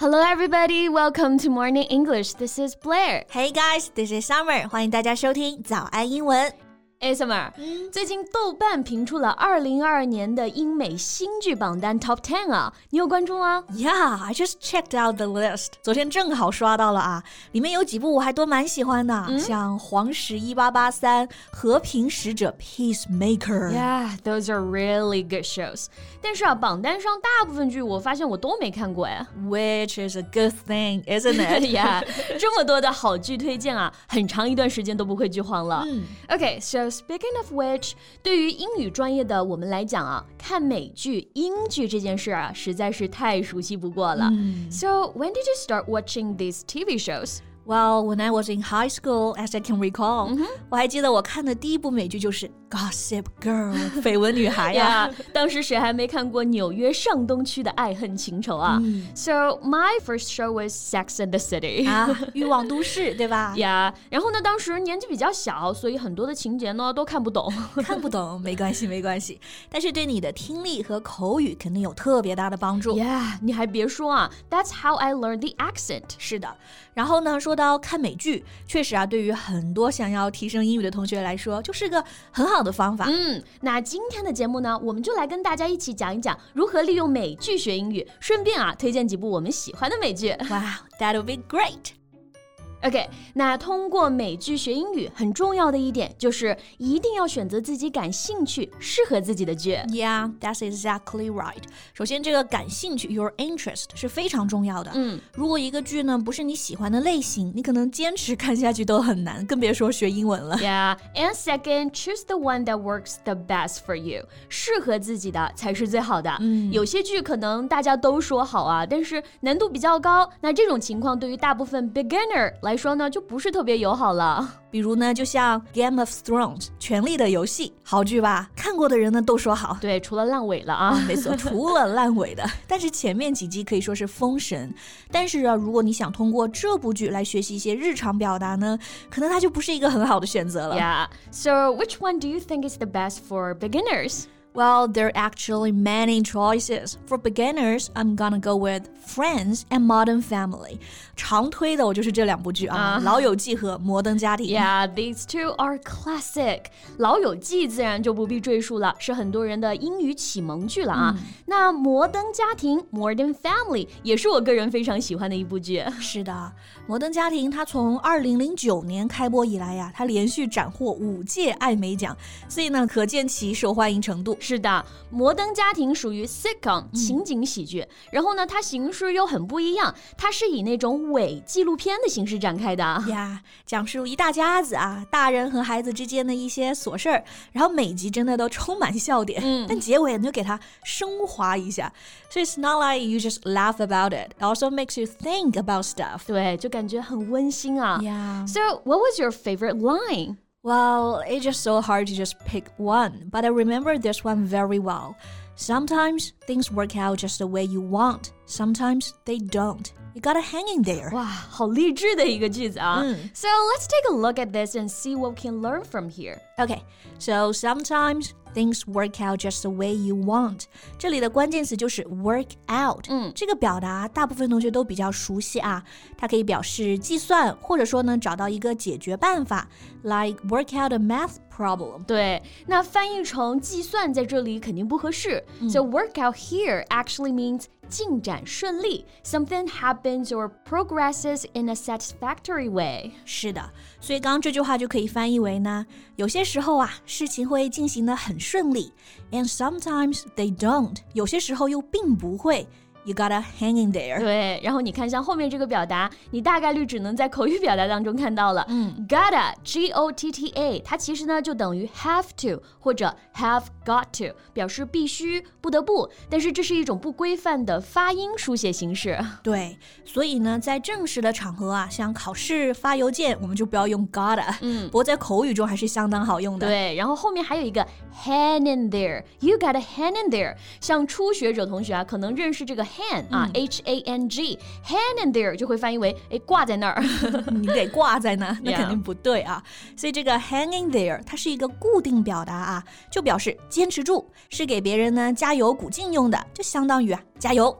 Hello, everybody. Welcome to Morning English. This is Blair. Hey guys, this is Summer. 欢迎大家收听早安英文。 哎，Summer，最近豆瓣评出了二零二二年的英美新剧榜单 Top Ten 啊，你有关注吗？Yeah, I just checked out the list. 昨天正好刷到了啊，里面有几部我还都蛮喜欢的，像《黄石一八八三》《和平使者》Peacemaker。Yeah, those are really good shows. 但是啊，榜单上大部分剧我发现我都没看过哎。Which is a good thing, isn't it? Yeah，这么多的好剧推荐啊，很长一段时间都不会剧荒了。Okay, so speaking of which，对于英语专业的我们来讲啊，看美剧、英剧这件事啊，实在是太熟悉不过了。So when did you start watching these TV shows? Well, when I was in high school, as I can recall，、嗯、我还记得我看的第一部美剧就是《Gossip Girl》绯闻女孩呀。yeah, 当时谁还没看过纽约上东区的爱恨情仇啊、嗯、？So my first show was Sex and the City 啊，欲望都市对吧？Yeah，然后呢，当时年纪比较小，所以很多的情节呢都看不懂。看不懂没关系，没关系，但是对你的听力和口语肯定有特别大的帮助。Yeah，你还别说啊，That's how I learned the accent。是的，然后呢，说 到看美剧，确实啊，对于很多想要提升英语的同学来说，就是个很好的方法。嗯，那今天的节目呢，我们就来跟大家一起讲一讲如何利用美剧学英语，顺便啊，推荐几部我们喜欢的美剧。Wow，that'll be great。OK，那通过美剧学英语很重要的一点就是一定要选择自己感兴趣、适合自己的剧。Yeah, that's exactly right. 首先，这个感兴趣 your interest 是非常重要的。嗯，如果一个剧呢不是你喜欢的类型，你可能坚持看下去都很难，更别说学英文了。Yeah, and second, choose the one that works the best for you. 适合自己的才是最好的。嗯，有些剧可能大家都说好啊，但是难度比较高。那这种情况对于大部分 beginner 来来说呢，就不是特别友好了。比如呢，就像《Game of Thrones》权力的游戏，好剧吧？看过的人呢都说好。对，除了烂尾了啊，没错，除了烂尾的。但是前面几集可以说是封神。但是啊，如果你想通过这部剧来学习一些日常表达呢，可能它就不是一个很好的选择了。Yeah. So which one do you think is the best for beginners? Well, there are actually many choices. For beginners, I'm gonna go with Friends and Modern Family. 常推的我就是这两部剧啊，《老友记》和《摩登家庭》。Yeah, these two are classic. 老友记自然就不必赘述了，是很多人的英语启蒙剧了啊。那《摩登家庭》（Modern Family） 也是我个人非常喜欢的一部剧。是的，《摩登家庭》它从二零零九年开播以来呀，它连续斩获五届艾美奖，所以呢，可见其受欢迎程度。是的，摩登家庭属于 sitcom 情景喜剧，然后呢，它形式又很不一样，它是以那种伪纪录片的形式展开的呀，讲述一大家子啊，大人和孩子之间的一些琐事儿，然后每集真的都充满笑点，嗯，但结尾你就给它升华一下，所以 it's not like you just laugh about it, it also makes you think about stuff，对，就感觉很温馨啊。Yeah. So what was your favorite line? Well, it's just so hard to just pick one, but I remember this one very well. Sometimes things work out just the way you want, sometimes they don't. You gotta hang in there. 哇，好励志的一个句子啊。Mm. So let's take a look at this and see what we can learn from here. Okay, so sometimes things work out just the way you want。这里的关键词就是 work out。嗯，这个表达大部分同学都比较熟悉啊，它可以表示计算，或者说呢找到一个解决办法，like work out a math problem。对，那翻译成计算在这里肯定不合适。嗯、so work out here actually means 进展顺利，something happens or progresses in a satisfactory way。是的，所以刚刚这句话就可以翻译为呢，有些时候啊，事情会进行的很 顺利，and sometimes they don't，有些时候又并不会。 You gotta hang in there。对，然后你看像后面这个表达，你大概率只能在口语表达当中看到了。嗯，gotta，g o t t a，它其实呢就等于 have to 或者 have got to，表示必须、不得不。但是这是一种不规范的发音书写形式。对，所以呢，在正式的场合啊，像考试、发邮件，我们就不要用 gotta。嗯，不过在口语中还是相当好用的。对，然后后面还有一个 hang in there，you gotta hang in there。像初学者同学啊，可能认识这个。Hang 啊，h a n g，hang in there 就会翻译为哎挂在那儿，你得挂在那，那肯定不对啊。所以这个 hang in there 它是一个固定表达啊，就表示坚持住，是给别人呢加油鼓劲用的，就相当于啊加油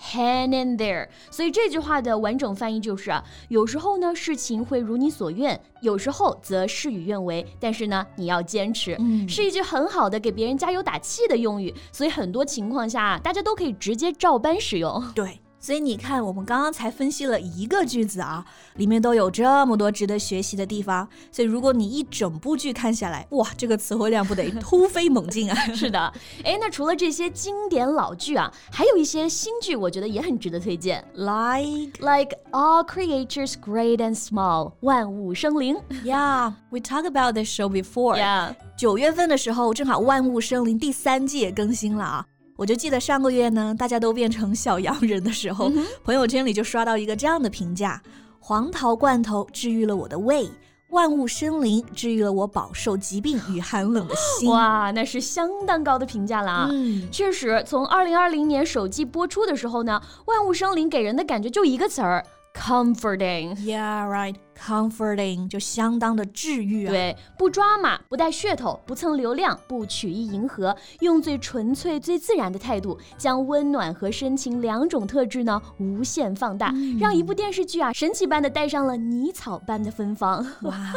，right，hang in there。所以这句话的完整翻译就是啊，有时候呢事情会如你所愿，有时候则事与愿违，但是呢你要坚持，嗯，是一句很好的给别人加油打气的用语。所以很多情况下，大家都可以直接照搬使用。对。所以你看，我们刚刚才分析了一个句子啊，里面都有这么多值得学习的地方。所以如果你一整部剧看下来，哇，这个词汇量不得突飞猛进啊！是的，哎，那除了这些经典老剧啊，还有一些新剧，我觉得也很值得推荐。Like like all creatures great and small，万物生灵。Yeah，we talked about this show before. Yeah，九月份的时候，正好《万物生灵》第三季也更新了啊。我就记得上个月呢，大家都变成小洋人的时候，朋友圈里就刷到一个这样的评价：黄桃罐头治愈了我的胃，万物生灵治愈了我饱受疾病与寒冷的心。哇，那是相当高的评价了啊！嗯，确实，从二零二零年首季播出的时候呢，万物生灵给人的感觉就一个词儿。Comforting, yeah, right. Comforting 就相当的治愈啊。对，不抓马，不带噱头，不蹭流量，不曲意迎合，用最纯粹、最自然的态度，将温暖和深情两种特质呢无限放大，让一部电视剧啊神奇般的带上了泥草般的芬芳。哇！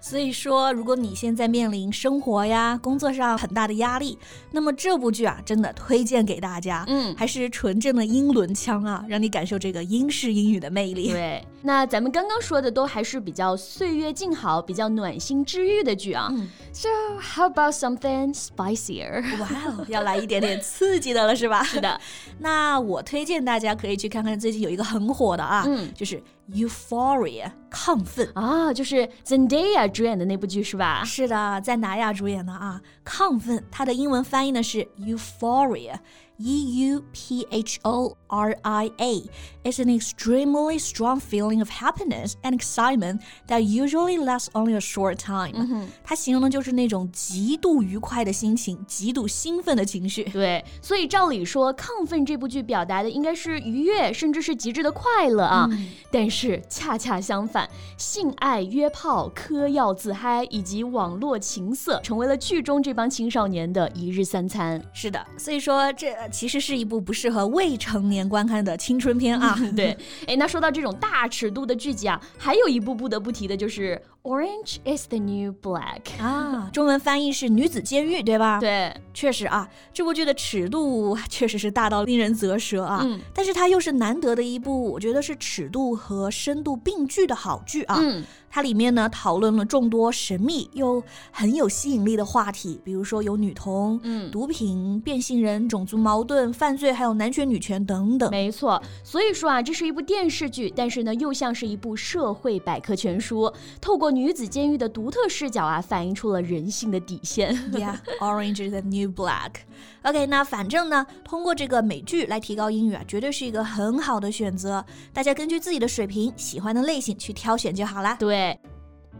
所以说，如果你现在面临生活呀、工作上很大的压力，那么这部剧啊，真的推荐给大家。嗯，还是纯正的英伦腔啊，让你感受这个英式英语的魅力。对，那咱们刚刚说的都还是比较岁月静好、比较暖心治愈的剧啊。So how about something spicier？哇哦，要来一点点刺激的了，是吧？是的。那我推荐大家可以去看看最近有一个很火的啊，嗯，就是。Euphoria，亢奋啊，就是 Zendaya 主演的那部剧是吧？是的，在哪亚主演的啊？亢奋，它的英文翻译呢是 Euphoria。E U P H O R I A is an extremely strong feeling of happiness and excitement that usually lasts only a short time。它形容的就是那种极度愉快的心情，极度兴奋的情绪。对，所以照理说，《亢奋》这部剧表达的应该是愉悦，甚至是极致的快乐啊。但是恰恰相反，性爱、约炮、嗑药、自嗨以及网络情色，成为了剧中这帮青少年的一日三餐。是的，所以说这。其实是一部不适合未成年观看的青春片啊。对，哎，那说到这种大尺度的剧集啊，还有一部不得不提的就是《Orange Is the New Black》啊，中文翻译是《女子监狱》，对吧？对，确实啊，这部剧的尺度确实是大到令人啧舌啊。嗯，但是它又是难得的一部，我觉得是尺度和深度并具的好剧啊。嗯。它里面呢讨论了众多神秘又很有吸引力的话题，比如说有女童、嗯、毒品、变性人、种族矛盾、犯罪，还有男权女权等等。没错，所以说啊，这是一部电视剧，但是呢，又像是一部社会百科全书，透过女子监狱的独特视角啊，反映出了人性的底线。Yeah, Orange is the new black. OK，那反正呢，通过这个美剧来提高英语啊，绝对是一个很好的选择。大家根据自己的水平、喜欢的类型去挑选就好啦。对。对，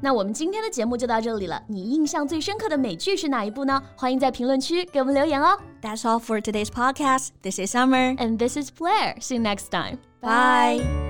那我们今天的节目就到这里了。你印象最深刻的美剧是哪一部呢？欢迎在评论区给我们留言哦。That's all for today's podcast. This is Summer and this is Blair. See you next time. Bye.